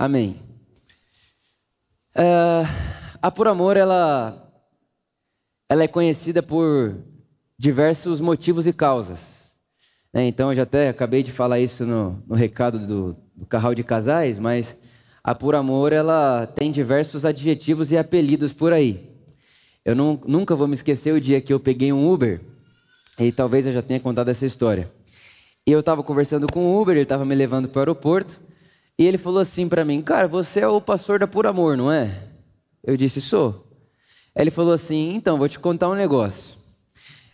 Amém. É, a Por Amor, ela, ela é conhecida por diversos motivos e causas. Né? Então, eu já até acabei de falar isso no, no recado do, do Carral de Casais, mas a Por Amor, ela tem diversos adjetivos e apelidos por aí. Eu não, nunca vou me esquecer o dia que eu peguei um Uber, e talvez eu já tenha contado essa história. E eu estava conversando com o Uber, ele estava me levando para o aeroporto, e ele falou assim para mim: Cara, você é o pastor da Por Amor, não é? Eu disse: Sou. Ele falou assim: Então, vou te contar um negócio.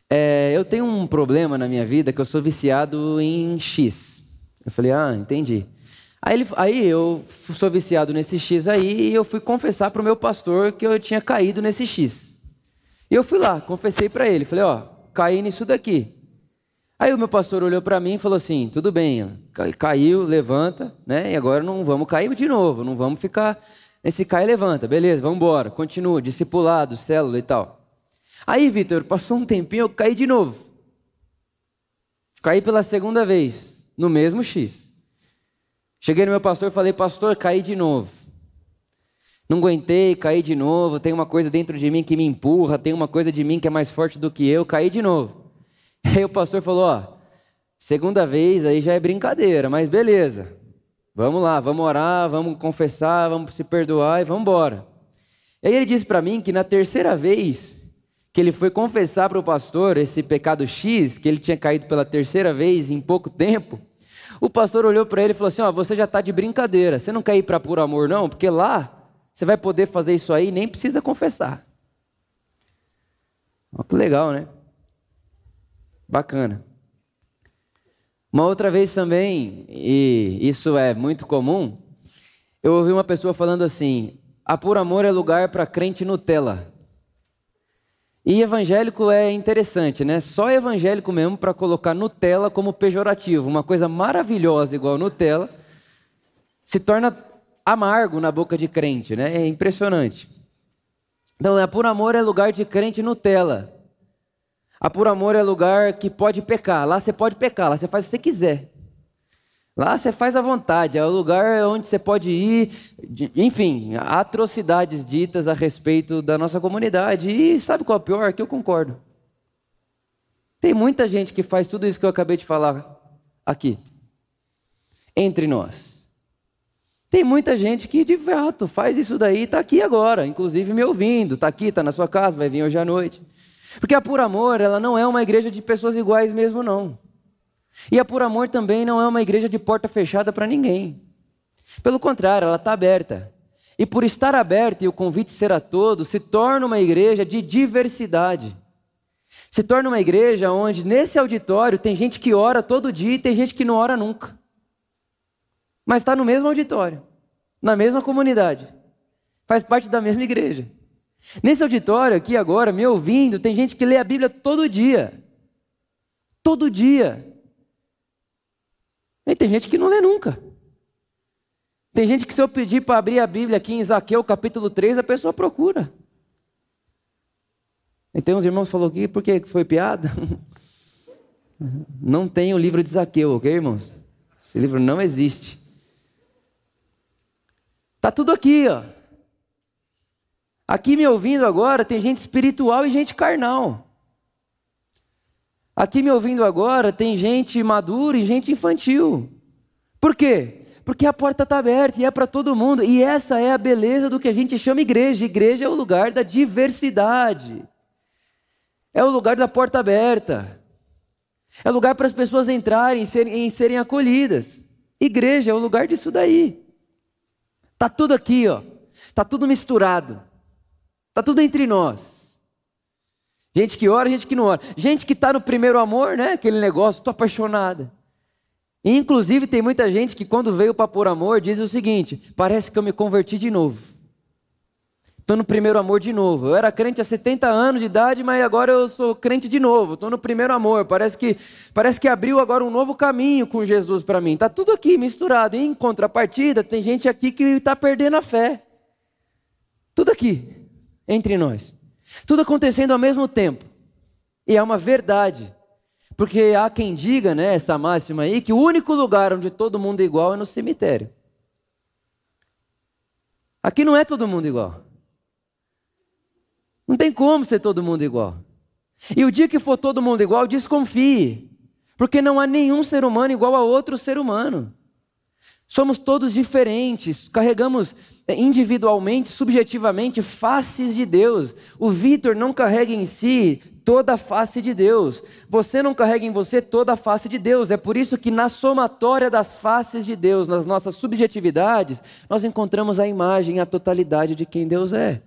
É, eu tenho um problema na minha vida que eu sou viciado em X. Eu falei: Ah, entendi. Aí, ele, aí eu sou viciado nesse X aí e eu fui confessar para o meu pastor que eu tinha caído nesse X. E eu fui lá, confessei para ele. Falei: Ó, caí nisso daqui. Aí o meu pastor olhou para mim e falou assim: tudo bem, caiu, levanta, né? E agora não vamos cair de novo, não vamos ficar nesse cai e levanta, beleza, vamos embora, continua, discipulado, célula e tal. Aí, Vitor, passou um tempinho, eu caí de novo. Caí pela segunda vez, no mesmo X. Cheguei no meu pastor e falei: pastor, caí de novo. Não aguentei, caí de novo. Tem uma coisa dentro de mim que me empurra, tem uma coisa de mim que é mais forte do que eu, caí de novo. Aí o pastor falou: Ó, segunda vez aí já é brincadeira, mas beleza. Vamos lá, vamos orar, vamos confessar, vamos se perdoar e vamos embora. E aí ele disse para mim que na terceira vez que ele foi confessar para o pastor esse pecado X, que ele tinha caído pela terceira vez em pouco tempo, o pastor olhou para ele e falou assim: Ó, você já está de brincadeira, você não quer ir para puro amor, não? Porque lá você vai poder fazer isso aí e nem precisa confessar. Ó, que legal, né? Bacana. Uma outra vez também, e isso é muito comum, eu ouvi uma pessoa falando assim: a por amor é lugar para crente Nutella. E evangélico é interessante, né? Só evangélico mesmo para colocar Nutella como pejorativo, uma coisa maravilhosa igual Nutella, se torna amargo na boca de crente, né? É impressionante. Então, a por amor é lugar de crente Nutella. A por amor é lugar que pode pecar. Lá você pode pecar, lá você faz o que você quiser. Lá você faz à vontade, é o lugar onde você pode ir, enfim, atrocidades ditas a respeito da nossa comunidade. E sabe qual é o pior? Que eu concordo. Tem muita gente que faz tudo isso que eu acabei de falar aqui, entre nós. Tem muita gente que de fato faz isso daí, está aqui agora, inclusive me ouvindo, está aqui, está na sua casa, vai vir hoje à noite. Porque a Por Amor, ela não é uma igreja de pessoas iguais mesmo, não. E a Por Amor também não é uma igreja de porta fechada para ninguém. Pelo contrário, ela está aberta. E por estar aberta e o convite ser a todos, se torna uma igreja de diversidade. Se torna uma igreja onde, nesse auditório, tem gente que ora todo dia e tem gente que não ora nunca. Mas está no mesmo auditório, na mesma comunidade, faz parte da mesma igreja. Nesse auditório aqui agora, me ouvindo, tem gente que lê a Bíblia todo dia. Todo dia. E tem gente que não lê nunca. Tem gente que se eu pedir para abrir a Bíblia aqui em Zaqueu capítulo 3, a pessoa procura. E tem uns irmãos que falaram aqui, por que foi piada? Não tem o livro de Zaqueu, ok, irmãos? Esse livro não existe. Está tudo aqui, ó. Aqui me ouvindo agora tem gente espiritual e gente carnal. Aqui me ouvindo agora tem gente madura e gente infantil. Por quê? Porque a porta está aberta e é para todo mundo. E essa é a beleza do que a gente chama igreja. Igreja é o lugar da diversidade. É o lugar da porta aberta. É o lugar para as pessoas entrarem e serem, serem acolhidas. Igreja é o lugar disso daí. Tá tudo aqui, ó. Tá tudo misturado. Está tudo entre nós. Gente que ora, gente que não ora. Gente que está no primeiro amor, né? Aquele negócio, estou apaixonada. inclusive tem muita gente que quando veio para por amor diz o seguinte: parece que eu me converti de novo. Estou no primeiro amor de novo. Eu era crente há 70 anos de idade, mas agora eu sou crente de novo. Estou no primeiro amor. Parece que, parece que abriu agora um novo caminho com Jesus para mim. Está tudo aqui misturado. E em contrapartida, tem gente aqui que está perdendo a fé. Tudo aqui entre nós. Tudo acontecendo ao mesmo tempo. E é uma verdade. Porque há quem diga, né, essa máxima aí, que o único lugar onde todo mundo é igual é no cemitério. Aqui não é todo mundo igual. Não tem como ser todo mundo igual. E o dia que for todo mundo igual, desconfie. Porque não há nenhum ser humano igual a outro ser humano. Somos todos diferentes, carregamos individualmente, subjetivamente, faces de Deus. O Vitor não carrega em si toda a face de Deus. Você não carrega em você toda a face de Deus. É por isso que na somatória das faces de Deus, nas nossas subjetividades, nós encontramos a imagem, a totalidade de quem Deus é.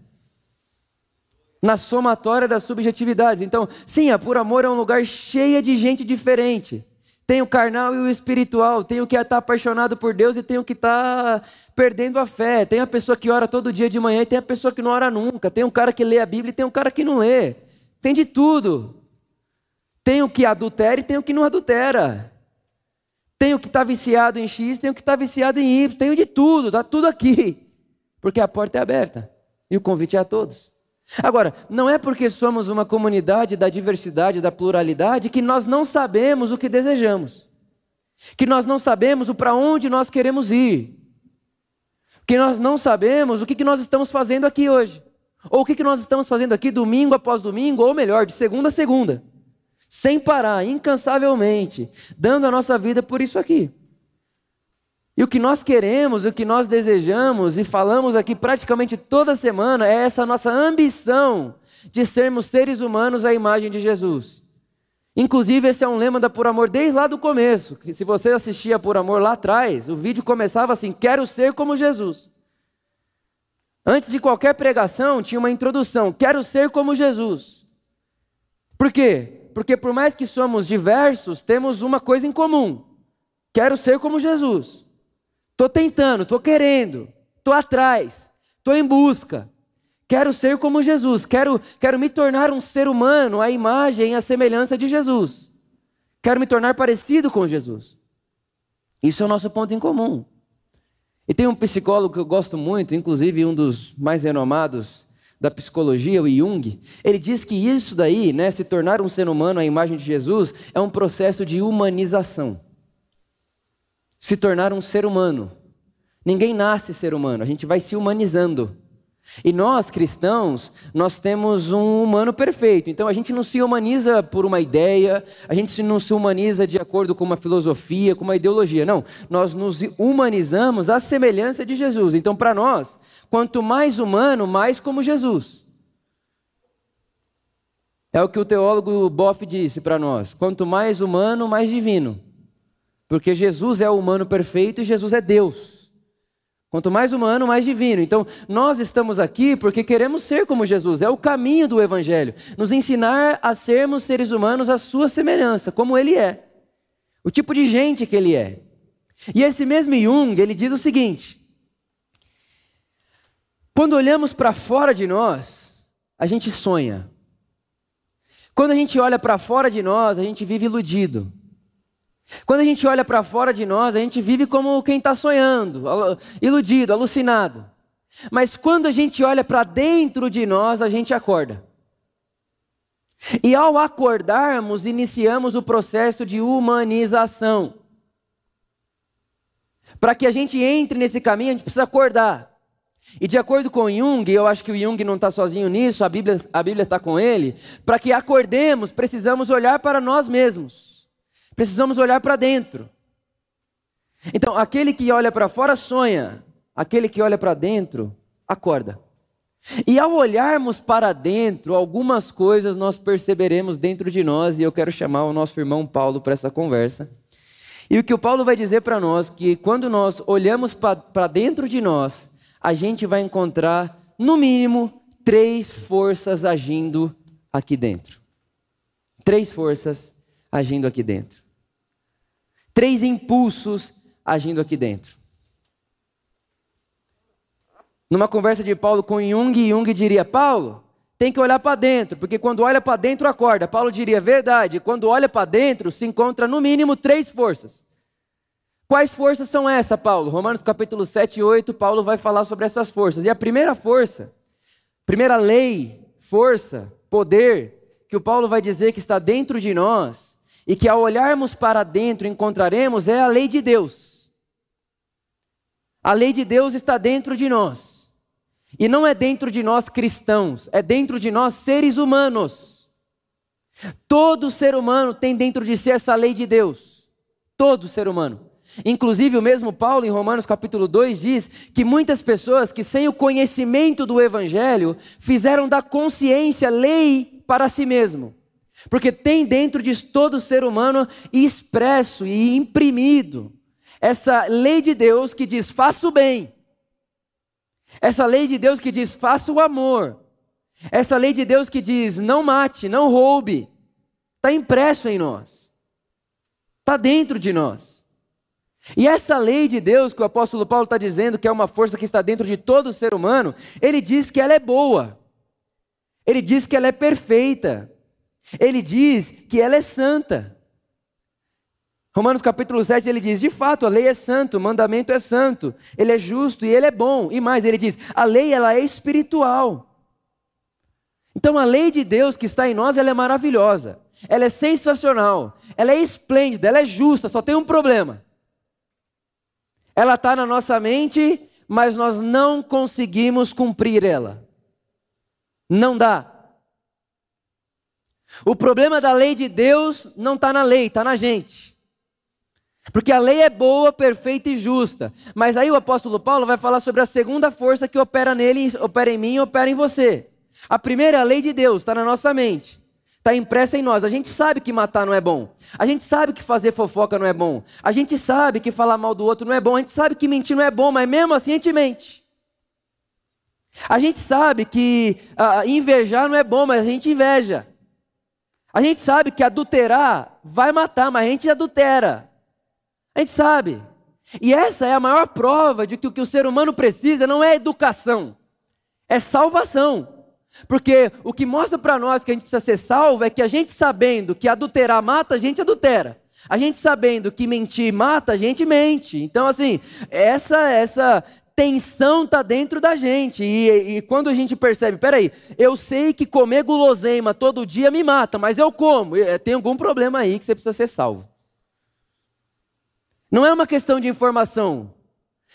Na somatória das subjetividades. Então, sim, a Por Amor é um lugar cheio de gente diferente. Tem o carnal e o espiritual, tem o que está apaixonado por Deus e tem o que está perdendo a fé. Tem a pessoa que ora todo dia de manhã e tem a pessoa que não ora nunca. Tem um cara que lê a Bíblia e tem um cara que não lê. Tem de tudo. Tem o que adultera e tem o que não adultera. Tem o que está viciado em X, tem o que está viciado em Y, tem de tudo, está tudo aqui. Porque a porta é aberta e o convite é a todos. Agora, não é porque somos uma comunidade da diversidade, da pluralidade, que nós não sabemos o que desejamos, que nós não sabemos o para onde nós queremos ir, que nós não sabemos o que, nós estamos fazendo aqui hoje, ou o que nós estamos fazendo aqui domingo após domingo, ou melhor, de segunda a segunda, sem parar, incansavelmente, dando a nossa vida por isso aqui. E o que nós queremos, o que nós desejamos e falamos aqui praticamente toda semana é essa nossa ambição de sermos seres humanos à imagem de Jesus. Inclusive, esse é um lema da Por Amor desde lá do começo. Que se você assistia Por Amor lá atrás, o vídeo começava assim: Quero ser como Jesus. Antes de qualquer pregação, tinha uma introdução: Quero ser como Jesus. Por quê? Porque por mais que somos diversos, temos uma coisa em comum: Quero ser como Jesus. Estou tentando, estou querendo, estou atrás, estou em busca. Quero ser como Jesus, quero, quero me tornar um ser humano à imagem e à semelhança de Jesus. Quero me tornar parecido com Jesus. Isso é o nosso ponto em comum. E tem um psicólogo que eu gosto muito, inclusive um dos mais renomados da psicologia, o Jung. Ele diz que isso daí, né, se tornar um ser humano à imagem de Jesus, é um processo de humanização se tornar um ser humano. Ninguém nasce ser humano, a gente vai se humanizando. E nós, cristãos, nós temos um humano perfeito. Então a gente não se humaniza por uma ideia, a gente não se humaniza de acordo com uma filosofia, com uma ideologia. Não, nós nos humanizamos à semelhança de Jesus. Então, para nós, quanto mais humano, mais como Jesus. É o que o teólogo Boff disse para nós: quanto mais humano, mais divino. Porque Jesus é o humano perfeito e Jesus é Deus. Quanto mais humano, mais divino. Então, nós estamos aqui porque queremos ser como Jesus. É o caminho do Evangelho. Nos ensinar a sermos seres humanos à sua semelhança, como Ele é. O tipo de gente que Ele é. E esse mesmo Jung, ele diz o seguinte: quando olhamos para fora de nós, a gente sonha. Quando a gente olha para fora de nós, a gente vive iludido. Quando a gente olha para fora de nós, a gente vive como quem está sonhando, iludido, alucinado. Mas quando a gente olha para dentro de nós, a gente acorda. E ao acordarmos, iniciamos o processo de humanização. Para que a gente entre nesse caminho, a gente precisa acordar. E de acordo com Jung, eu acho que o Jung não está sozinho nisso, a Bíblia a Bíblia está com ele. Para que acordemos, precisamos olhar para nós mesmos. Precisamos olhar para dentro. Então, aquele que olha para fora sonha, aquele que olha para dentro acorda. E ao olharmos para dentro, algumas coisas nós perceberemos dentro de nós, e eu quero chamar o nosso irmão Paulo para essa conversa. E o que o Paulo vai dizer para nós que quando nós olhamos para dentro de nós, a gente vai encontrar, no mínimo, três forças agindo aqui dentro. Três forças agindo aqui dentro três impulsos agindo aqui dentro. Numa conversa de Paulo com Jung, Jung diria: Paulo, tem que olhar para dentro, porque quando olha para dentro acorda. Paulo diria: verdade, quando olha para dentro se encontra no mínimo três forças. Quais forças são essas, Paulo? Romanos capítulo 7 e 8, Paulo vai falar sobre essas forças. E a primeira força, primeira lei, força, poder, que o Paulo vai dizer que está dentro de nós, e que ao olharmos para dentro encontraremos é a lei de Deus. A lei de Deus está dentro de nós. E não é dentro de nós cristãos, é dentro de nós seres humanos. Todo ser humano tem dentro de si essa lei de Deus. Todo ser humano. Inclusive, o mesmo Paulo, em Romanos capítulo 2, diz que muitas pessoas que, sem o conhecimento do Evangelho, fizeram da consciência lei para si mesmo. Porque tem dentro de todo ser humano expresso e imprimido essa lei de Deus que diz: faça o bem. Essa lei de Deus que diz: faça o amor. Essa lei de Deus que diz: não mate, não roube. Está impresso em nós. Está dentro de nós. E essa lei de Deus que o apóstolo Paulo está dizendo que é uma força que está dentro de todo ser humano, ele diz que ela é boa. Ele diz que ela é perfeita. Ele diz que ela é santa. Romanos capítulo 7 ele diz: de fato, a lei é santo, o mandamento é santo, ele é justo e ele é bom. E mais, ele diz: a lei ela é espiritual. Então a lei de Deus que está em nós, ela é maravilhosa, ela é sensacional, ela é esplêndida, ela é justa, só tem um problema. Ela está na nossa mente, mas nós não conseguimos cumprir ela. Não dá. O problema da lei de Deus não está na lei, está na gente. Porque a lei é boa, perfeita e justa. Mas aí o apóstolo Paulo vai falar sobre a segunda força que opera nele, opera em mim e opera em você. A primeira a lei de Deus, está na nossa mente. Está impressa em nós. A gente sabe que matar não é bom. A gente sabe que fazer fofoca não é bom. A gente sabe que falar mal do outro não é bom. A gente sabe que mentir não é bom, mas mesmo assim a gente mente. A gente sabe que uh, invejar não é bom, mas a gente inveja. A gente sabe que adulterar vai matar, mas a gente adultera. A gente sabe. E essa é a maior prova de que o que o ser humano precisa não é educação, é salvação. Porque o que mostra para nós que a gente precisa ser salvo é que a gente sabendo que adulterar mata, a gente adultera. A gente sabendo que mentir mata, a gente mente. Então, assim, essa essa tensão está dentro da gente. E, e, quando a gente percebe, peraí, eu sei que comer guloseima todo dia me mata, mas eu como. É, tem algum problema aí que você precisa ser salvo. Não é uma questão de informação.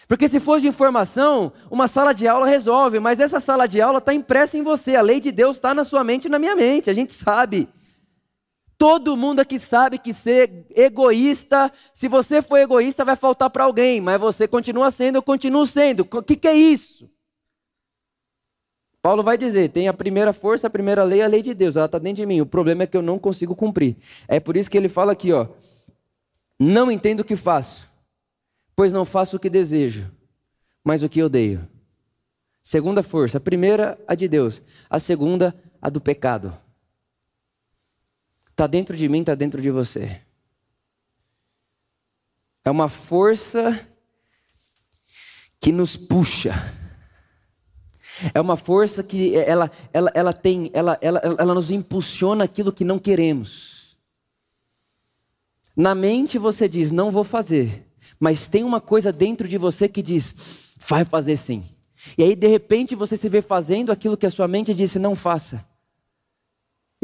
Porque se for de informação, uma sala de aula resolve, mas essa sala de aula está impressa em você. A lei de Deus está na sua mente e na minha mente, a gente sabe. Todo mundo aqui sabe que ser egoísta, se você for egoísta, vai faltar para alguém, mas você continua sendo, eu continuo sendo. O que, que é isso? Paulo vai dizer: tem a primeira força, a primeira lei, a lei de Deus, ela está dentro de mim. O problema é que eu não consigo cumprir. É por isso que ele fala aqui: ó, não entendo o que faço, pois não faço o que desejo, mas o que odeio. Segunda força, a primeira, a de Deus, a segunda, a do pecado. Está dentro de mim, está dentro de você. É uma força que nos puxa. É uma força que ela, ela, ela tem, ela, ela, ela nos impulsiona aquilo que não queremos. Na mente você diz, não vou fazer. Mas tem uma coisa dentro de você que diz, vai fazer sim. E aí, de repente, você se vê fazendo aquilo que a sua mente disse, não faça.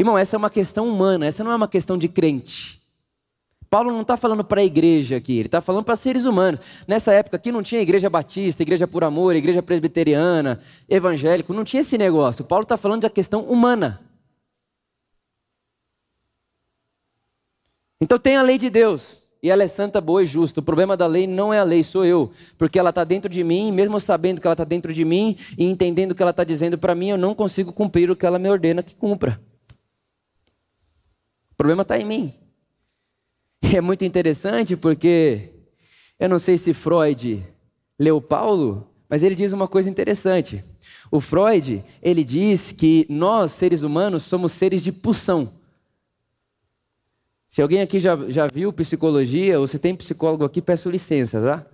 Irmão, essa é uma questão humana, essa não é uma questão de crente. Paulo não está falando para a igreja aqui, ele está falando para seres humanos. Nessa época aqui não tinha igreja batista, igreja por amor, igreja presbiteriana, evangélico, não tinha esse negócio. Paulo está falando da questão humana. Então tem a lei de Deus, e ela é santa, boa e justa. O problema da lei não é a lei, sou eu, porque ela está dentro de mim, mesmo sabendo que ela está dentro de mim e entendendo o que ela está dizendo para mim, eu não consigo cumprir o que ela me ordena que cumpra problema está em mim. E é muito interessante porque eu não sei se Freud leu Paulo, mas ele diz uma coisa interessante. O Freud, ele diz que nós, seres humanos, somos seres de pulsão. Se alguém aqui já, já viu psicologia, ou se tem psicólogo aqui, peço licença, tá?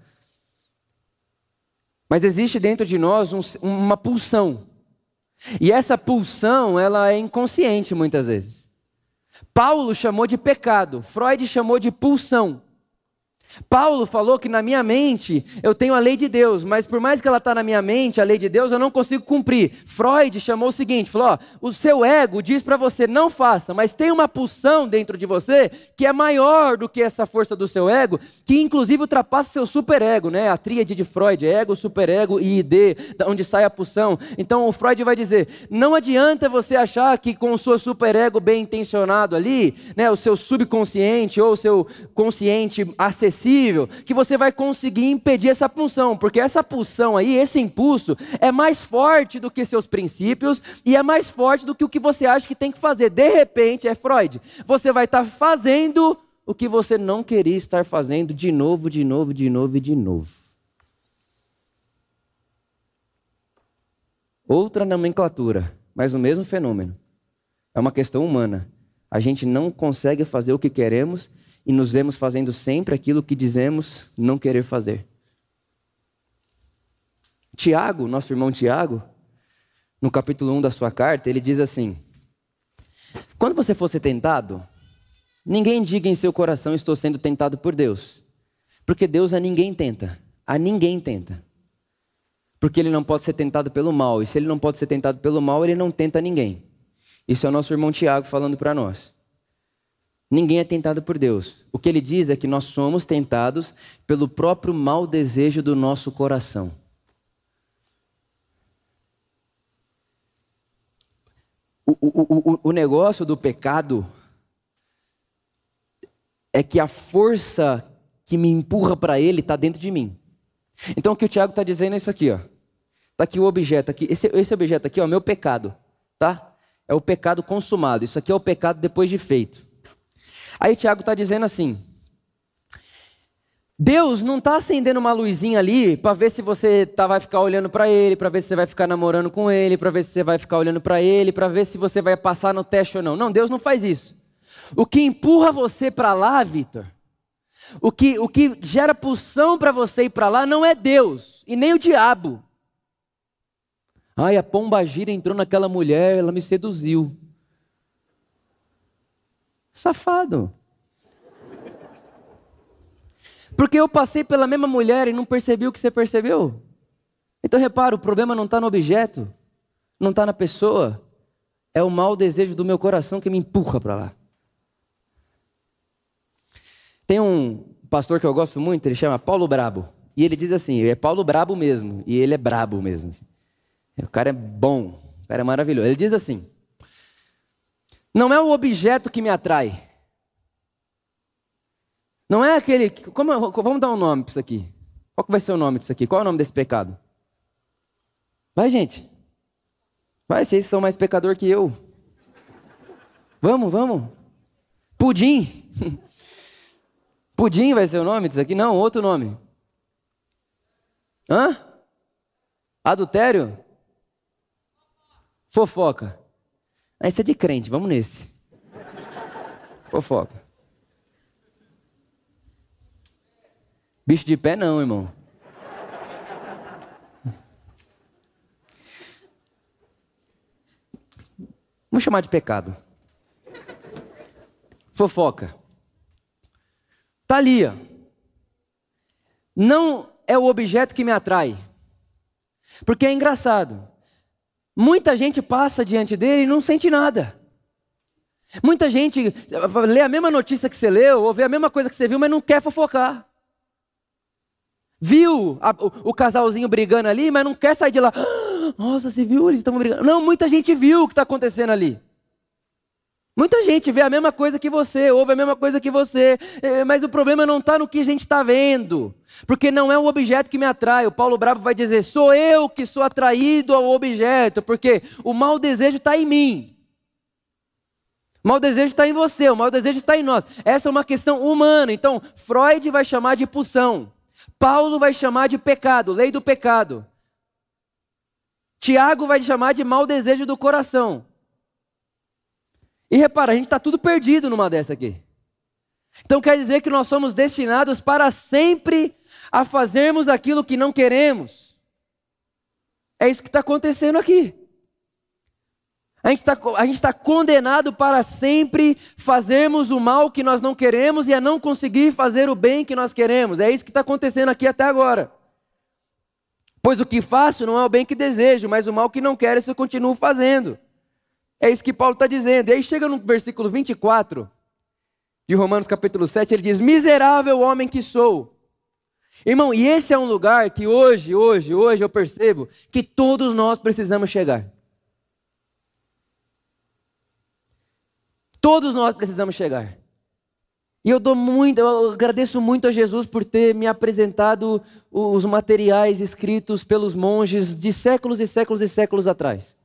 Mas existe dentro de nós um, uma pulsão. E essa pulsão, ela é inconsciente muitas vezes. Paulo chamou de pecado, Freud chamou de pulsão. Paulo falou que na minha mente eu tenho a lei de Deus, mas por mais que ela está na minha mente, a lei de Deus, eu não consigo cumprir. Freud chamou o seguinte: falou, ó, o seu ego diz para você não faça, mas tem uma pulsão dentro de você que é maior do que essa força do seu ego, que inclusive ultrapassa seu superego, né? A tríade de Freud, ego, superego e ID, onde sai a pulsão. Então o Freud vai dizer: não adianta você achar que com o seu superego bem intencionado ali, né, o seu subconsciente ou o seu consciente acessível que você vai conseguir impedir essa pulsão, porque essa pulsão aí, esse impulso, é mais forte do que seus princípios e é mais forte do que o que você acha que tem que fazer. De repente, é Freud, você vai estar fazendo o que você não queria estar fazendo de novo, de novo, de novo e de novo. Outra nomenclatura, mas o mesmo fenômeno. É uma questão humana. A gente não consegue fazer o que queremos e nos vemos fazendo sempre aquilo que dizemos não querer fazer. Tiago, nosso irmão Tiago, no capítulo 1 da sua carta, ele diz assim: Quando você for ser tentado, ninguém diga em seu coração estou sendo tentado por Deus. Porque Deus a ninguém tenta, a ninguém tenta. Porque ele não pode ser tentado pelo mal, e se ele não pode ser tentado pelo mal, ele não tenta ninguém. Isso é o nosso irmão Tiago falando para nós. Ninguém é tentado por Deus. O que ele diz é que nós somos tentados pelo próprio mau desejo do nosso coração. O, o, o, o negócio do pecado é que a força que me empurra para ele está dentro de mim. Então o que o Tiago está dizendo é isso aqui, ó. Está aqui o objeto aqui. Esse, esse objeto aqui, ó, meu pecado, tá? É o pecado consumado. Isso aqui é o pecado depois de feito. Aí Tiago está dizendo assim: Deus não está acendendo uma luzinha ali para ver se você tá, vai ficar olhando para ele, para ver se você vai ficar namorando com ele, para ver se você vai ficar olhando para ele, para ver se você vai passar no teste ou não. Não, Deus não faz isso. O que empurra você para lá, Vitor, o que, o que gera pulsão para você ir para lá não é Deus e nem o diabo. Ai, a pomba gira entrou naquela mulher, ela me seduziu. Safado. Porque eu passei pela mesma mulher e não percebi o que você percebeu. Então repara, o problema não está no objeto, não está na pessoa, é o mau desejo do meu coração que me empurra para lá. Tem um pastor que eu gosto muito, ele chama Paulo Brabo. E ele diz assim: é Paulo Brabo mesmo, e ele é brabo mesmo. O cara é bom, o cara é maravilhoso. Ele diz assim: não é o objeto que me atrai. Não é aquele. Como, vamos dar um nome para isso aqui. Qual vai ser o nome disso aqui? Qual é o nome desse pecado? Vai, gente. Vai, vocês são mais pecador que eu. Vamos, vamos. Pudim. Pudim vai ser o nome disso aqui? Não, outro nome. Hã? Adultério? Fofoca. Esse é de crente, vamos nesse. Fofoca. Bicho de pé não, irmão. Vamos chamar de pecado. Fofoca. Tá ali, ó. Não é o objeto que me atrai. Porque é engraçado. Muita gente passa diante dele e não sente nada. Muita gente lê a mesma notícia que você leu, ou vê a mesma coisa que você viu, mas não quer fofocar. Viu a, o, o, casalzinho brigando ali, mas não quer sair de lá. Nossa, você viu? Eles estão brigando. Não, muita gente viu o que está acontecendo ali. Muita gente vê a mesma coisa que você, ouve a mesma coisa que você, é, mas o problema não está no que a gente está vendo, porque não é o objeto que me atrai. O Paulo Bravo vai dizer: sou eu que sou atraído ao objeto, porque o mau desejo está em mim. O mau desejo está em você, o mau desejo está em nós. Essa é uma questão humana. Então, Freud vai chamar de pulsão, Paulo vai chamar de pecado, lei do pecado. Tiago vai chamar de mau desejo do coração. E repara, a gente está tudo perdido numa dessa aqui. Então quer dizer que nós somos destinados para sempre a fazermos aquilo que não queremos. É isso que está acontecendo aqui. A gente está tá condenado para sempre fazermos o mal que nós não queremos e a não conseguir fazer o bem que nós queremos. É isso que está acontecendo aqui até agora. Pois o que faço não é o bem que desejo, mas o mal que não quero, isso eu continuo fazendo. É isso que Paulo está dizendo. E aí chega no versículo 24 de Romanos capítulo 7, ele diz: Miserável homem que sou. Irmão, e esse é um lugar que hoje, hoje, hoje eu percebo que todos nós precisamos chegar. Todos nós precisamos chegar. E eu dou muito, eu agradeço muito a Jesus por ter me apresentado os materiais escritos pelos monges de séculos e séculos e séculos atrás.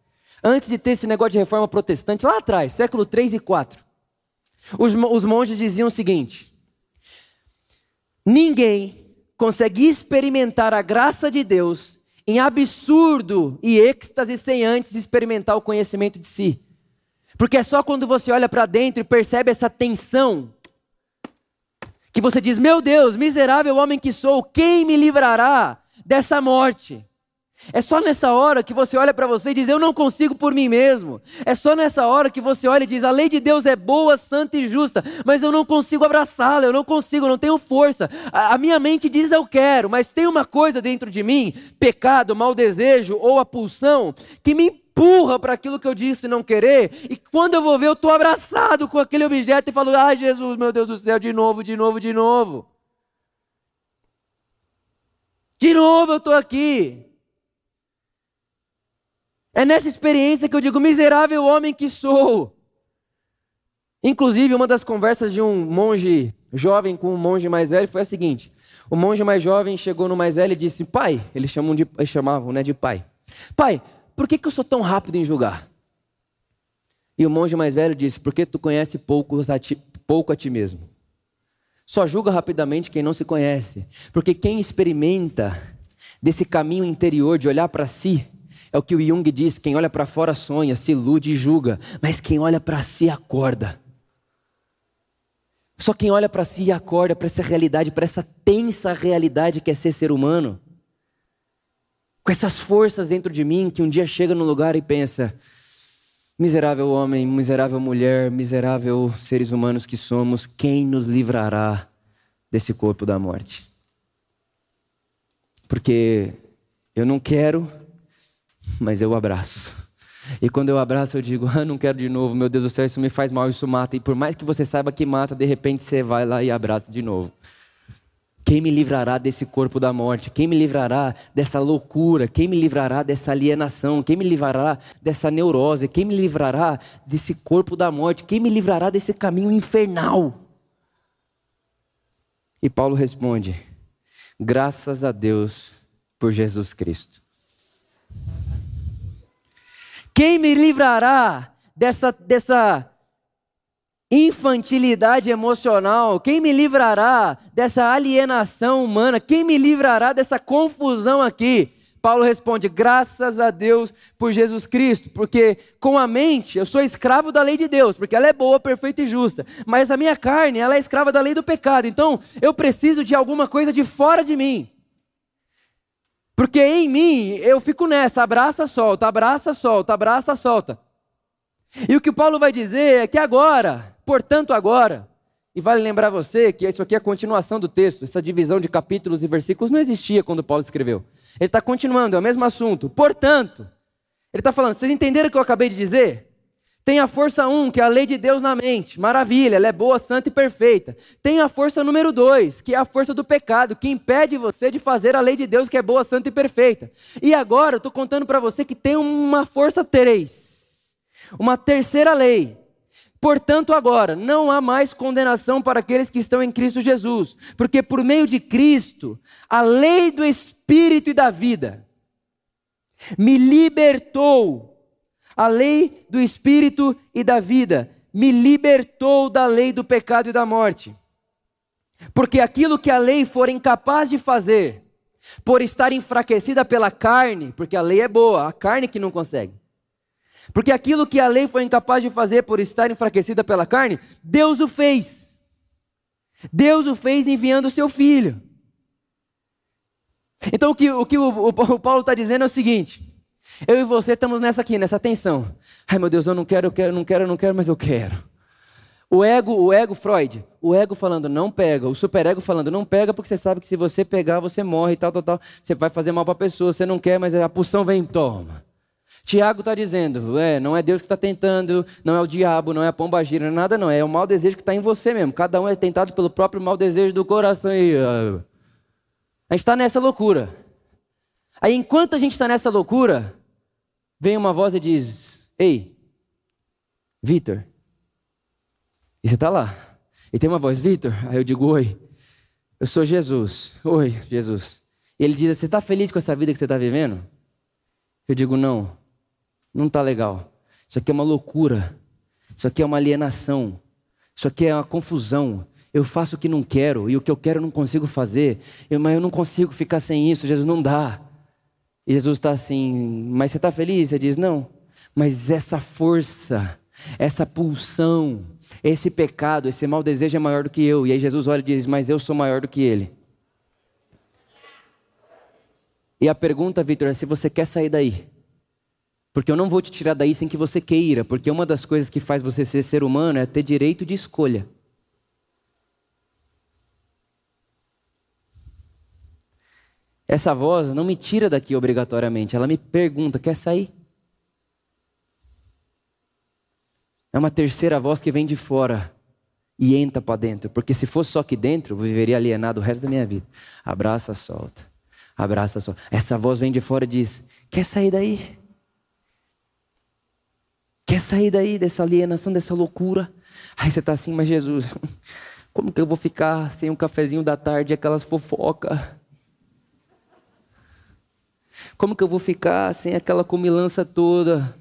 Antes de ter esse negócio de reforma protestante, lá atrás, século 3 e 4. Os, os monges diziam o seguinte: ninguém consegue experimentar a graça de Deus em absurdo e êxtase sem antes experimentar o conhecimento de si. Porque é só quando você olha para dentro e percebe essa tensão que você diz: Meu Deus, miserável homem que sou, quem me livrará dessa morte? É só nessa hora que você olha para você e diz: Eu não consigo por mim mesmo. É só nessa hora que você olha e diz: A lei de Deus é boa, santa e justa, mas eu não consigo abraçá-la, eu não consigo, eu não tenho força. A, a, minha mente diz: Eu quero, mas tem uma coisa dentro de mim, pecado, mau desejo ou a pulsão, que me empurra para aquilo que eu disse não querer, e quando eu vou ver, eu estou abraçado com aquele objeto e falo: ai, Jesus, meu Deus do céu, de novo, de novo, de novo. De novo eu estou aqui. É nessa experiência que eu digo: miserável homem que sou. Inclusive, uma das conversas de um monge jovem com um monge mais velho foi a seguinte: o monge mais jovem chegou no mais velho e disse: Pai, eles, chamam de, eles chamavam né, de pai. Pai, por que, que eu sou tão rápido em julgar? E o monge mais velho disse: Porque tu conhece pouco a ti, pouco a ti mesmo. Só julga rapidamente quem não se conhece. Porque quem experimenta desse caminho interior de olhar para si, é o que o Jung diz: quem olha para fora sonha, se ilude e julga, mas quem olha para si acorda. Só quem olha para si e acorda para essa realidade, para essa tensa realidade que é ser ser humano, com essas forças dentro de mim que um dia chega no lugar e pensa: miserável homem, miserável mulher, miserável seres humanos que somos, quem nos livrará desse corpo da morte? Porque eu não quero, mas eu abraço. E quando eu abraço, eu digo: ah, não quero de novo, meu Deus do céu, isso me faz mal, isso mata. E por mais que você saiba que mata, de repente você vai lá e abraça de novo. Quem me livrará desse corpo da morte? Quem me livrará dessa loucura? Quem me livrará dessa alienação? Quem me livrará dessa neurose? Quem me livrará desse corpo da morte? Quem me livrará desse caminho infernal? E Paulo responde: graças a Deus por Jesus Cristo. Quem me livrará dessa, dessa infantilidade emocional? Quem me livrará dessa alienação humana? Quem me livrará dessa confusão aqui? Paulo responde: graças a Deus por Jesus Cristo, porque com a mente eu sou escravo da lei de Deus, porque ela é boa, perfeita e justa, mas a minha carne, ela é escrava da lei do pecado, então eu preciso de alguma coisa de fora de mim. Porque em mim eu fico nessa, abraça, solta, abraça, solta, abraça, solta. E o que Paulo vai dizer é que agora, portanto, agora, e vale lembrar você que isso aqui é a continuação do texto, essa divisão de capítulos e versículos não existia quando Paulo escreveu. Ele está continuando, é o mesmo assunto. Portanto, ele está falando, vocês entenderam o que eu acabei de dizer? Tem a força 1, um, que é a lei de Deus na mente. Maravilha, ela é boa, santa e perfeita. Tem a força número 2, que é a força do pecado, que impede você de fazer a lei de Deus que é boa, santa e perfeita. E agora eu estou contando para você que tem uma força 3, uma terceira lei, Portanto, agora, não há mais condenação para aqueles que estão em Cristo Jesus, porque por meio de Cristo, a lei do Espírito e da vida me libertou. A lei do Espírito e da vida me libertou da lei do pecado e da morte. Porque aquilo que a lei for incapaz de fazer, por estar enfraquecida pela carne, porque a lei é boa, a carne que não consegue. Porque aquilo que a lei foi incapaz de fazer por estar enfraquecida pela carne, Deus o fez. Deus o fez enviando o seu filho. Então o que o, que o, o, o Paulo está dizendo é o seguinte: Eu e você estamos nessa aqui, nessa tensão. Ai meu Deus, eu não quero, eu quero, não quero, não quero, mas eu quero. O ego, o ego, Freud, o ego falando não pega, o superego falando não pega porque você sabe que se você pegar você morre e tal, tal, tal. Você vai fazer mal para a pessoa, você não quer, mas a pulsão vem, toma. Tiago está dizendo, é, não é Deus que está tentando, não é o diabo, não é a pomba gira, não é nada não, é o mau desejo que está em você mesmo. Cada um é tentado pelo próprio mau desejo do coração. E, uh, a gente está nessa loucura. Aí enquanto a gente está nessa loucura, vem uma voz e diz, ei, Vitor, e você está lá. E tem uma voz, Vitor, aí eu digo, oi, eu sou Jesus. Oi, Jesus. E ele diz, você está feliz com essa vida que você está vivendo? Eu digo, não não está legal. Isso aqui é uma loucura. Isso aqui é uma alienação. Isso aqui é uma confusão. Eu faço o que não quero e o que eu quero eu não consigo fazer. Eu, mas eu não consigo ficar sem isso. Jesus não dá. E Jesus está assim, mas você está feliz? Você diz, não. Mas essa força, essa pulsão, esse pecado, esse mau desejo é maior do que eu. E aí Jesus olha e diz, mas eu sou maior do que ele. E a pergunta, Vitor, é se você quer sair daí. Porque eu não vou te tirar daí sem que você queira, porque uma das coisas que faz você ser ser humano é ter direito de escolha. Essa voz não me tira daqui obrigatoriamente, ela me pergunta: quer sair? É uma terceira voz que vem de fora e entra para dentro, porque se fosse só aqui dentro, eu viveria alienado o resto da minha vida. Abraça, solta. Abraça, solta. Essa voz vem de fora e diz: quer sair daí? Quer sair daí, dessa alienação, dessa loucura? Aí você está assim, mas Jesus, como que eu vou ficar sem um cafezinho da tarde e aquelas fofocas? Como que eu vou ficar sem aquela comilança toda?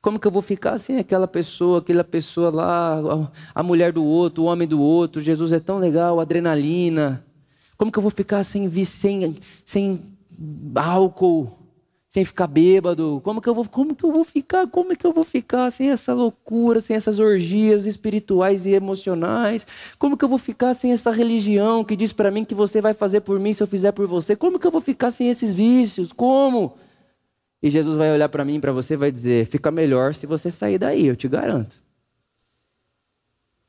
Como que eu vou ficar sem aquela pessoa, aquela pessoa lá, a mulher do outro, o homem do outro? Jesus é tão legal, adrenalina. Como que eu vou ficar sem, sem, sem álcool? Sem ficar bêbado? Como que eu vou, como que eu vou ficar? Como é que eu vou ficar sem essa loucura, sem essas orgias espirituais e emocionais? Como que eu vou ficar sem essa religião que diz para mim que você vai fazer por mim se eu fizer por você? Como que eu vou ficar sem esses vícios? Como? E Jesus vai olhar para mim, para você, vai dizer: fica melhor se você sair daí, eu te garanto.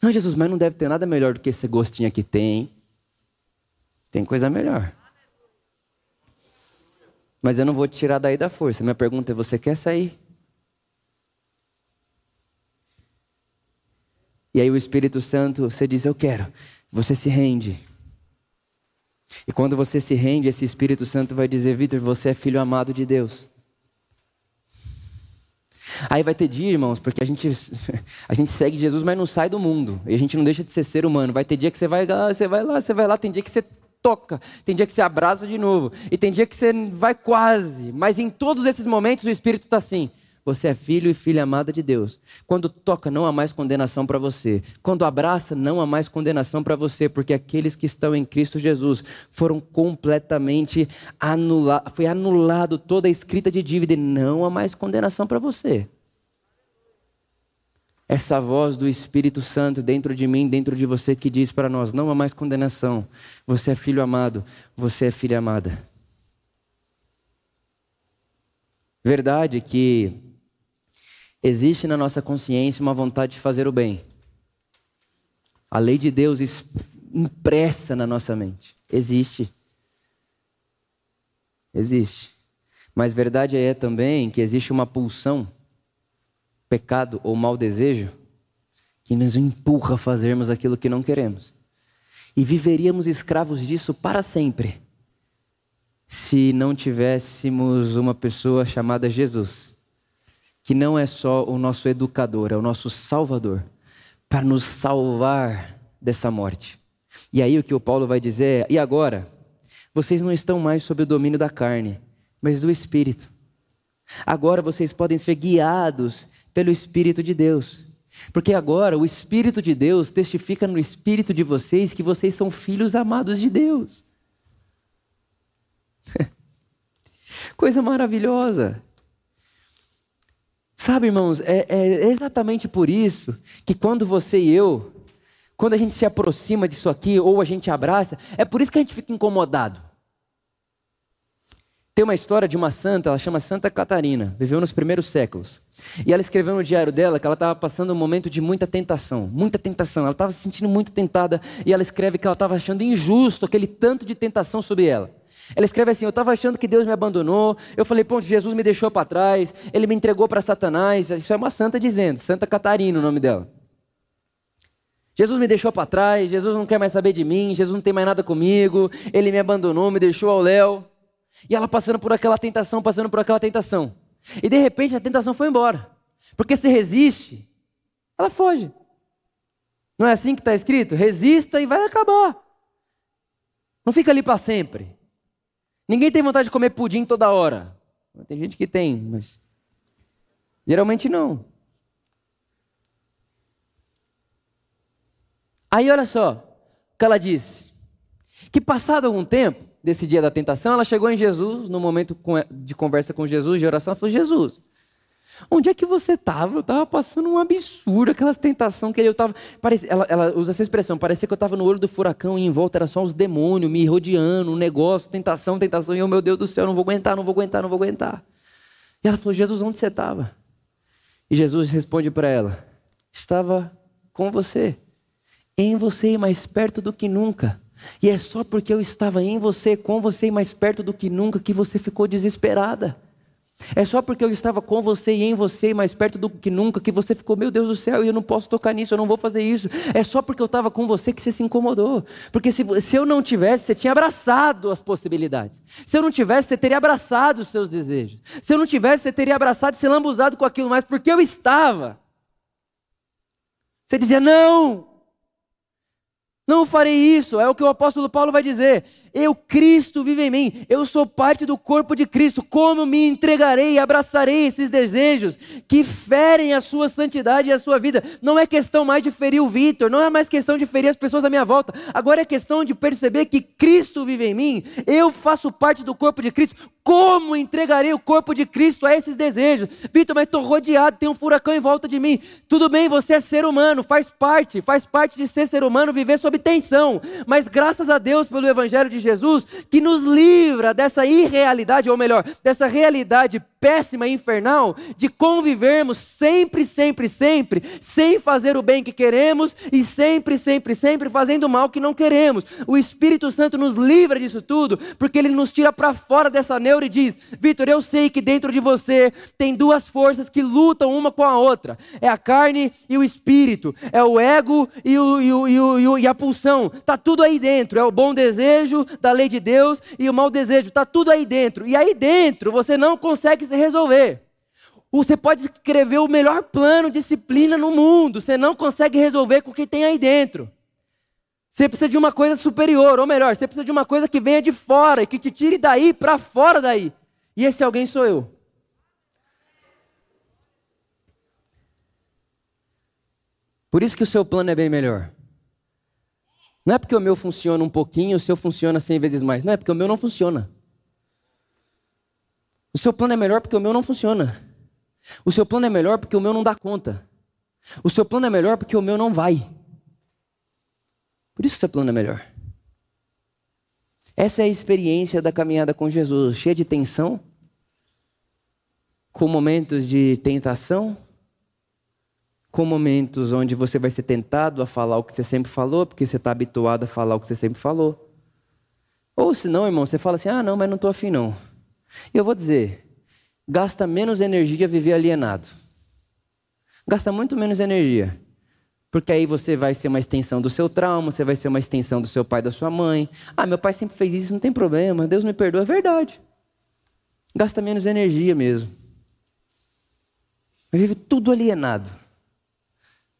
Não, Jesus, mas não deve ter nada melhor do que esse gostinho que tem. Tem coisa melhor. Mas eu não vou te tirar daí da força. Minha pergunta é: você quer sair? E aí o Espírito Santo, você diz: Eu quero. Você se rende. E quando você se rende, esse Espírito Santo vai dizer: Vitor, você é filho amado de Deus. Aí vai ter dia, irmãos, porque a gente, a gente segue Jesus, mas não sai do mundo. E a gente não deixa de ser ser humano. Vai ter dia que você vai lá, você vai lá, você vai lá. Tem dia que você toca, tem dia que você abraça de novo, e tem dia que você vai quase, mas em todos esses momentos o Espírito está assim. Você é filho e filha amada de Deus. Quando toca, não há mais condenação para você. Quando abraça, não há mais condenação para você, porque aqueles que estão em Cristo Jesus foram completamente anulados. Foi anulado toda a escrita de dívida e não há mais condenação para você essa voz do Espírito Santo dentro de mim, dentro de você, que diz para nós: não há mais condenação. Você é filho amado, você é filha amada. Verdade que existe na nossa consciência uma vontade de fazer o bem. A lei de Deus impressa na nossa mente. Existe. Existe. Mas verdade é também que existe uma pulsão pecado ou mau desejo que nos empurra a fazermos aquilo que não queremos. E viveríamos escravos disso para sempre, se não tivéssemos uma pessoa chamada Jesus, que não é só o nosso educador, é o nosso salvador, para nos salvar dessa morte. E aí o que o Paulo vai dizer é: e agora? Vocês não estão mais sob o domínio da carne, mas do espírito. Agora vocês podem ser guiados pelo Espírito de Deus. Porque agora o Espírito de Deus testifica no espírito de vocês que vocês são filhos amados de Deus. Coisa maravilhosa. Sabe, irmãos, é, é, exatamente por isso que quando você e eu, quando a gente se aproxima disso aqui, ou a gente abraça, é por isso que a gente fica incomodado. Tem uma história de uma santa, ela chama Santa Catarina, viveu nos primeiros séculos. E ela escreveu no diário dela que ela estava passando um momento de muita tentação, muita tentação. Ela estava se sentindo muito tentada e ela escreve que ela estava achando injusto aquele tanto de tentação sobre ela. Ela escreve assim: Eu estava achando que Deus me abandonou. Eu falei, pô, Jesus me deixou para trás. Ele me entregou para Satanás. Isso é uma santa dizendo, Santa Catarina, o nome dela. Jesus me deixou para trás. Jesus não quer mais saber de mim. Jesus não tem mais nada comigo. Ele me abandonou, me deixou ao léu. E ela passando por aquela tentação, passando por aquela tentação. E de repente a tentação foi embora. Porque se resiste, ela foge. Não é assim que está escrito? Resista e vai acabar. Não fica ali para sempre. Ninguém tem vontade de comer pudim toda hora. Tem gente que tem, mas geralmente não. Aí olha só o que ela disse. Que passado algum tempo, desse dia da tentação, ela chegou em Jesus, no momento de conversa com Jesus, de oração, ela falou: Jesus, onde é que você estava? Eu estava passando um absurdo, aquelas tentações que eu estava. Ela, ela, usa essa expressão, parecia que eu estava no olho do furacão e em volta era só os demônios me rodeando, um negócio, tentação, tentação, e eu, meu Deus do céu, não vou aguentar, não vou aguentar, não vou aguentar. E ela falou: Jesus, onde você estava? E Jesus responde para ela: Estava com você, em você e mais perto do que nunca. E é só porque eu estava em você, com você e mais perto do que nunca que você ficou desesperada. É só porque eu estava com você e em você e mais perto do que nunca que você ficou, meu Deus do céu, eu não posso tocar nisso, eu não vou fazer isso. É só porque eu estava com você que você se incomodou. Porque se, se eu não tivesse, você tinha abraçado as possibilidades. Se eu não tivesse, você teria abraçado os seus desejos. Se eu não tivesse, você teria abraçado e se lambuzado com aquilo mais, porque eu estava. Você dizia, não, não farei isso, é o que o apóstolo Paulo vai dizer. Eu, Cristo, vive em mim, eu sou parte do corpo de Cristo. Como me entregarei e abraçarei esses desejos que ferem a sua santidade e a sua vida? Não é questão mais de ferir o Vitor, não é mais questão de ferir as pessoas à minha volta. Agora é questão de perceber que Cristo vive em mim, eu faço parte do corpo de Cristo. Como entregarei o corpo de Cristo a esses desejos? Vitor, mas estou rodeado, tem um furacão em volta de mim. Tudo bem, você é ser humano, faz parte, faz parte de ser ser humano, viver sob tensão. Mas graças a Deus pelo Evangelho de Jesus, que nos livra dessa irrealidade, ou melhor, dessa realidade péssima e infernal de convivermos sempre, sempre, sempre, sem fazer o bem que queremos e sempre, sempre, sempre fazendo o mal que não queremos. O Espírito Santo nos livra disso tudo, porque ele nos tira para fora dessa neura e diz: Vitor, eu sei que dentro de você tem duas forças que lutam uma com a outra: é a carne e o espírito, é o ego e, o, e, o, e, o, e a pulsão, está tudo aí dentro. É o bom desejo da lei de Deus e o mau desejo, está tudo aí dentro. E aí dentro você não consegue se resolver. Você pode escrever o melhor plano, disciplina no mundo, você não consegue resolver com o que tem aí dentro. Você precisa de uma coisa superior, ou melhor, você precisa de uma coisa que venha de fora e que te tire daí para fora daí. E esse alguém sou eu. Por isso que o seu plano é bem melhor. Não é porque o meu funciona um pouquinho, o seu funciona 100 vezes mais. Não, é porque o meu não funciona. O seu plano é melhor porque o meu não funciona. O seu plano é melhor porque o meu não dá conta. O seu plano é melhor porque o meu não vai. Por isso o seu plano é melhor. Essa é a experiência da caminhada com Jesus, cheia de tensão, com momentos de tentação, com momentos onde você vai ser tentado a falar o que você sempre falou, porque você está habituado a falar o que você sempre falou. Ou se não, irmão, você fala assim: ah, não, mas não estou afim não. E eu vou dizer, gasta menos energia viver alienado. Gasta muito menos energia. Porque aí você vai ser uma extensão do seu trauma, você vai ser uma extensão do seu pai, da sua mãe. Ah, meu pai sempre fez isso, não tem problema, Deus me perdoa, é verdade. Gasta menos energia mesmo. Vive tudo alienado.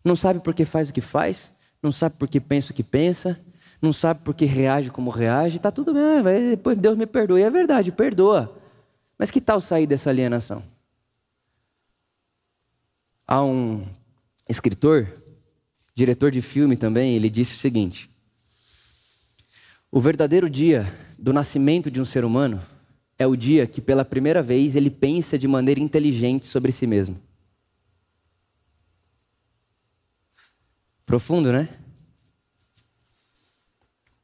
Não sabe por que faz o que faz, não sabe por que pensa o que pensa, não sabe por que reage como reage, está tudo bem, depois Deus me perdoa. E é verdade, perdoa. Mas que tal sair dessa alienação? Há um escritor, diretor de filme também, ele disse o seguinte: O verdadeiro dia do nascimento de um ser humano é o dia que pela primeira vez ele pensa de maneira inteligente sobre si mesmo. Profundo, né?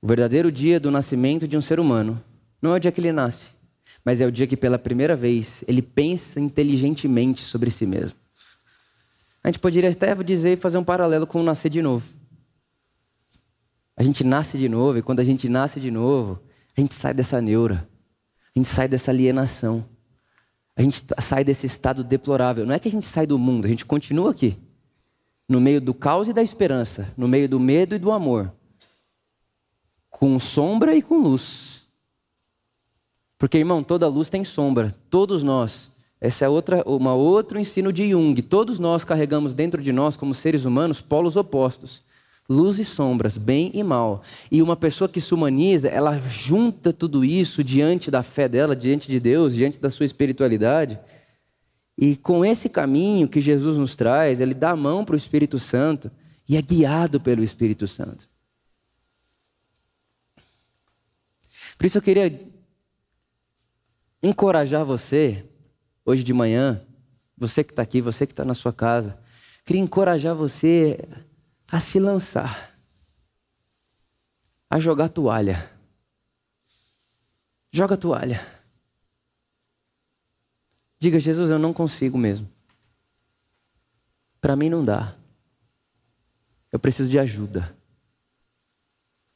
O verdadeiro dia do nascimento de um ser humano não é o dia que ele nasce, mas é o dia que pela primeira vez ele pensa inteligentemente sobre si mesmo. A gente poderia até dizer fazer um paralelo com o nascer de novo. A gente nasce de novo e quando a gente nasce de novo, a gente sai dessa neura, a gente sai dessa alienação, a gente sai desse estado deplorável. Não é que a gente sai do mundo, a gente continua aqui, no meio do caos e da esperança, no meio do medo e do amor, com sombra e com luz. Porque, irmão, toda luz tem sombra, todos nós. Essa é outra, uma outro ensino de Jung. Todos nós carregamos dentro de nós, como seres humanos, polos opostos luz e sombras, bem e mal. E uma pessoa que se humaniza, ela junta tudo isso diante da fé dela, diante de Deus, diante da sua espiritualidade. E com esse caminho que Jesus nos traz, ele dá a mão para o Espírito Santo e é guiado pelo Espírito Santo. Por isso eu queria encorajar você, hoje de manhã, você que está aqui, você que está na sua casa, queria encorajar você a se lançar, a jogar toalha. Joga toalha. Diga, Jesus, eu não consigo mesmo. Para mim não dá. Eu preciso de ajuda.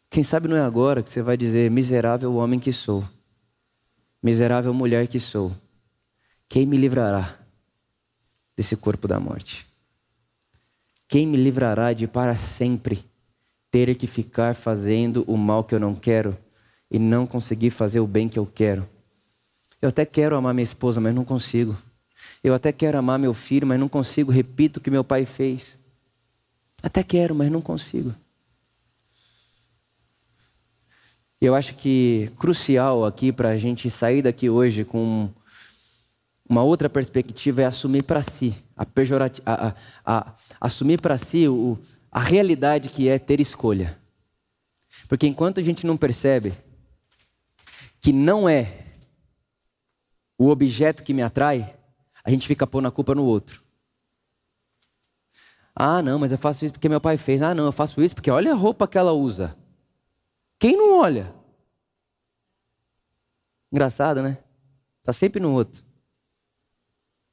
Quem sabe não é agora que você vai dizer: miserável homem que sou, miserável mulher que sou, quem me livrará desse corpo da morte? Quem me livrará de para sempre ter que ficar fazendo o mal que eu não quero e não conseguir fazer o bem que eu quero? Eu até quero amar minha esposa, mas não consigo. Eu até quero amar meu filho, mas não consigo. Repito o que meu pai fez. Até quero, mas não consigo. Eu acho que crucial aqui para a gente sair daqui hoje com uma outra perspectiva é assumir para si, a a, a, a, assumir para si o, a realidade que é ter escolha. Porque enquanto a gente não percebe que não é o objeto que me atrai, a gente fica pondo a culpa no outro. Ah, não, mas eu faço isso porque meu pai fez. Ah, não, eu faço isso porque olha a roupa que ela usa. Quem não olha? Engraçado, né? Tá sempre no outro.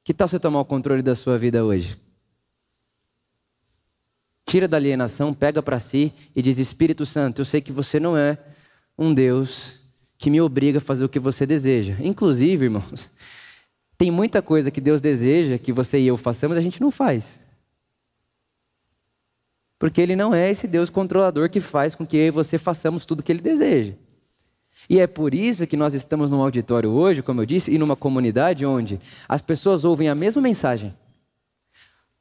Que tal você tomar o controle da sua vida hoje? Tira da alienação, pega para si e diz: Espírito Santo, eu sei que você não é um Deus que me obriga a fazer o que você deseja. Inclusive, irmãos, tem muita coisa que Deus deseja que você e eu façamos, a gente não faz. Porque Ele não é esse Deus controlador que faz com que eu e você façamos tudo o que Ele deseja. E é por isso que nós estamos num auditório hoje, como eu disse, e numa comunidade onde as pessoas ouvem a mesma mensagem,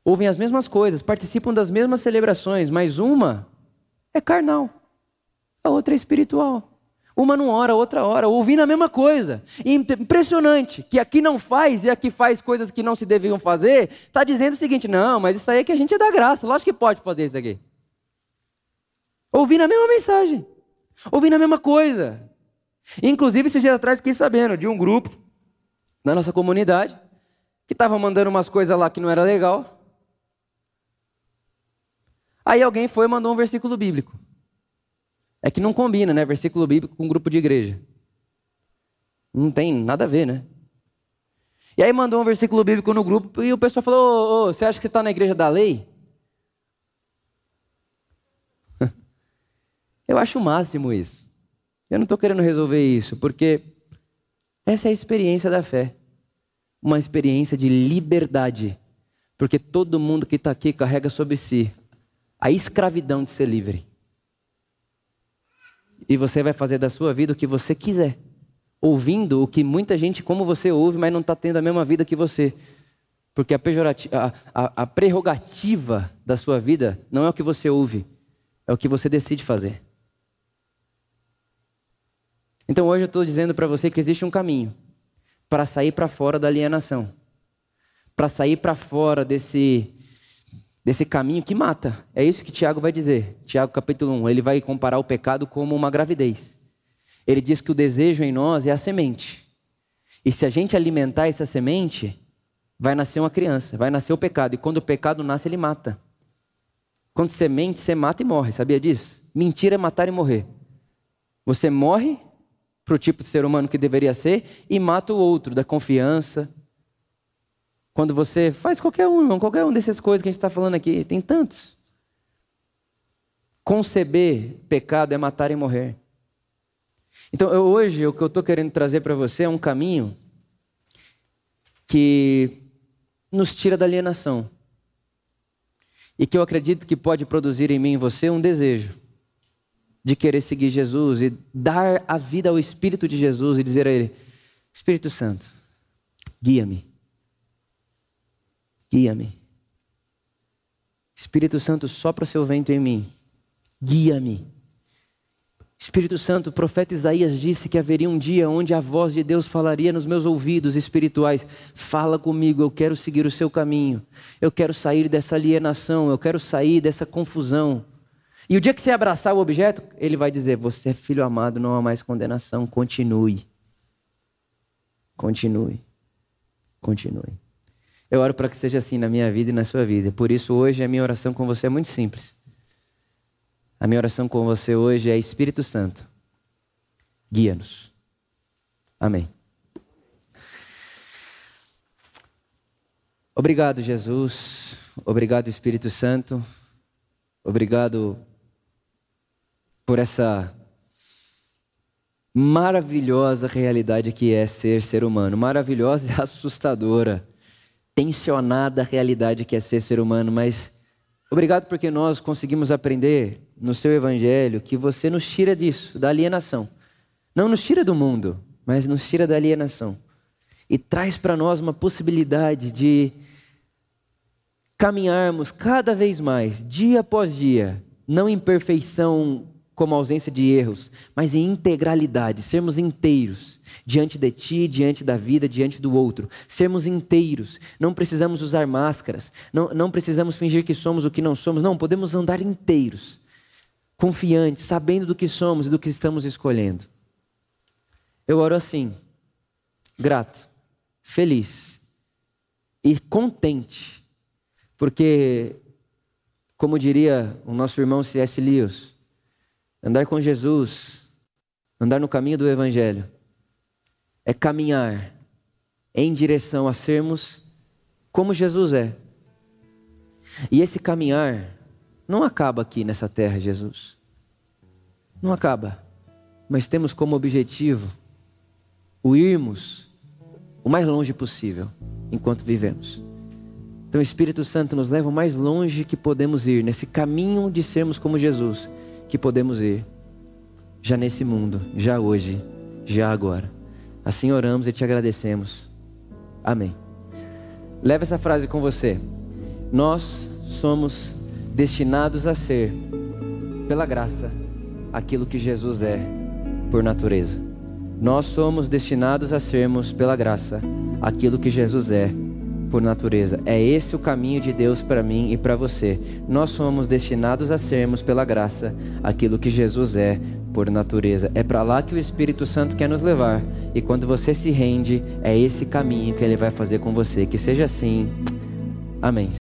ouvem as mesmas coisas, participam das mesmas celebrações, mas uma é carnal, a outra é espiritual. Uma não ora, outra hora, ouvindo a mesma coisa. Impressionante que aqui não faz e aqui faz coisas que não se deviam fazer, está dizendo o seguinte: não, mas isso aí é que a gente é da graça, lógico que pode fazer isso aqui. Ouvindo a mesma mensagem, ouvindo a mesma coisa, Inclusive, esses dias atrás, fiquei sabendo de um grupo na nossa comunidade que estava mandando umas coisas lá que não era legal. Aí alguém foi e mandou um versículo bíblico. É que não combina, né? Versículo bíblico com grupo de igreja. Não tem nada a ver, né? E aí mandou um versículo bíblico no grupo e o pessoal falou: ô, ô, você acha que você está na igreja da lei? Eu acho o máximo isso. Eu não estou querendo resolver isso, porque essa é a experiência da fé uma experiência de liberdade. Porque todo mundo que está aqui carrega sobre si a escravidão de ser livre. E você vai fazer da sua vida o que você quiser, ouvindo o que muita gente, como você, ouve, mas não está tendo a mesma vida que você. Porque a, a, a, a prerrogativa da sua vida não é o que você ouve, é o que você decide fazer. Então hoje eu estou dizendo para você que existe um caminho para sair para fora da alienação, para sair para fora desse desse caminho que mata. É isso que Tiago vai dizer. Tiago capítulo 1, ele vai comparar o pecado como uma gravidez. Ele diz que o desejo em nós é a semente. E se a gente alimentar essa semente, vai nascer uma criança, vai nascer o pecado. E quando o pecado nasce, ele mata. Quando semente, você mata e morre. Sabia disso? Mentira é matar e morrer. Você morre para o tipo de ser humano que deveria ser e mata o outro da confiança. Quando você faz qualquer um, irmão, qualquer um dessas coisas que a gente está falando aqui, tem tantos. Conceber pecado é matar e morrer. Então, eu, hoje, o que eu estou querendo trazer para você é um caminho que nos tira da alienação. E que eu acredito que pode produzir em mim e você um desejo de querer seguir Jesus e dar a vida ao Espírito de Jesus e dizer a Ele: Espírito Santo, guia-me. Guia-me. Espírito Santo, sopra o seu vento em mim. Guia-me. Espírito Santo, o profeta Isaías disse que haveria um dia onde a voz de Deus falaria nos meus ouvidos espirituais: Fala comigo, eu quero seguir o seu caminho, eu quero sair dessa alienação, eu quero sair dessa confusão. E o dia que você abraçar o objeto, ele vai dizer: Você é filho amado, não há mais condenação, continue. Continue. Continue. Eu oro para que seja assim na minha vida e na sua vida. Por isso, hoje, a minha oração com você é muito simples. A minha oração com você hoje é Espírito Santo, guia-nos. Amém. Obrigado, Jesus. Obrigado, Espírito Santo. Obrigado por essa maravilhosa realidade que é ser ser humano. Maravilhosa e assustadora. Tensionada realidade que é ser ser humano, mas obrigado porque nós conseguimos aprender no seu evangelho que você nos tira disso, da alienação. Não nos tira do mundo, mas nos tira da alienação. E traz para nós uma possibilidade de caminharmos cada vez mais, dia após dia, não em perfeição como ausência de erros, mas em integralidade, sermos inteiros diante de ti, diante da vida, diante do outro. Sermos inteiros. Não precisamos usar máscaras, não, não precisamos fingir que somos o que não somos, não, podemos andar inteiros confiantes, sabendo do que somos e do que estamos escolhendo. Eu oro assim, grato, feliz e contente, porque, como diria o nosso irmão C.S. Lewis, andar com Jesus, andar no caminho do Evangelho, é caminhar em direção a sermos como Jesus é. E esse caminhar não acaba aqui nessa terra, Jesus. Não acaba. Mas temos como objetivo o irmos o mais longe possível enquanto vivemos. Então o Espírito Santo nos leva o mais longe que podemos ir, nesse caminho de sermos como Jesus, que podemos ir, já nesse mundo, já hoje, já agora. Assim oramos e te agradecemos. Amém. Leve essa frase com você. Nós somos destinados a ser, pela graça, aquilo que Jesus é por natureza. Nós somos destinados a sermos, pela graça, aquilo que Jesus é por natureza. É esse o caminho de Deus para mim e para você. Nós somos destinados a sermos, pela graça, aquilo que Jesus é por natureza. É para lá que o Espírito Santo quer nos levar. E quando você se rende, é esse caminho que ele vai fazer com você. Que seja assim. Amém.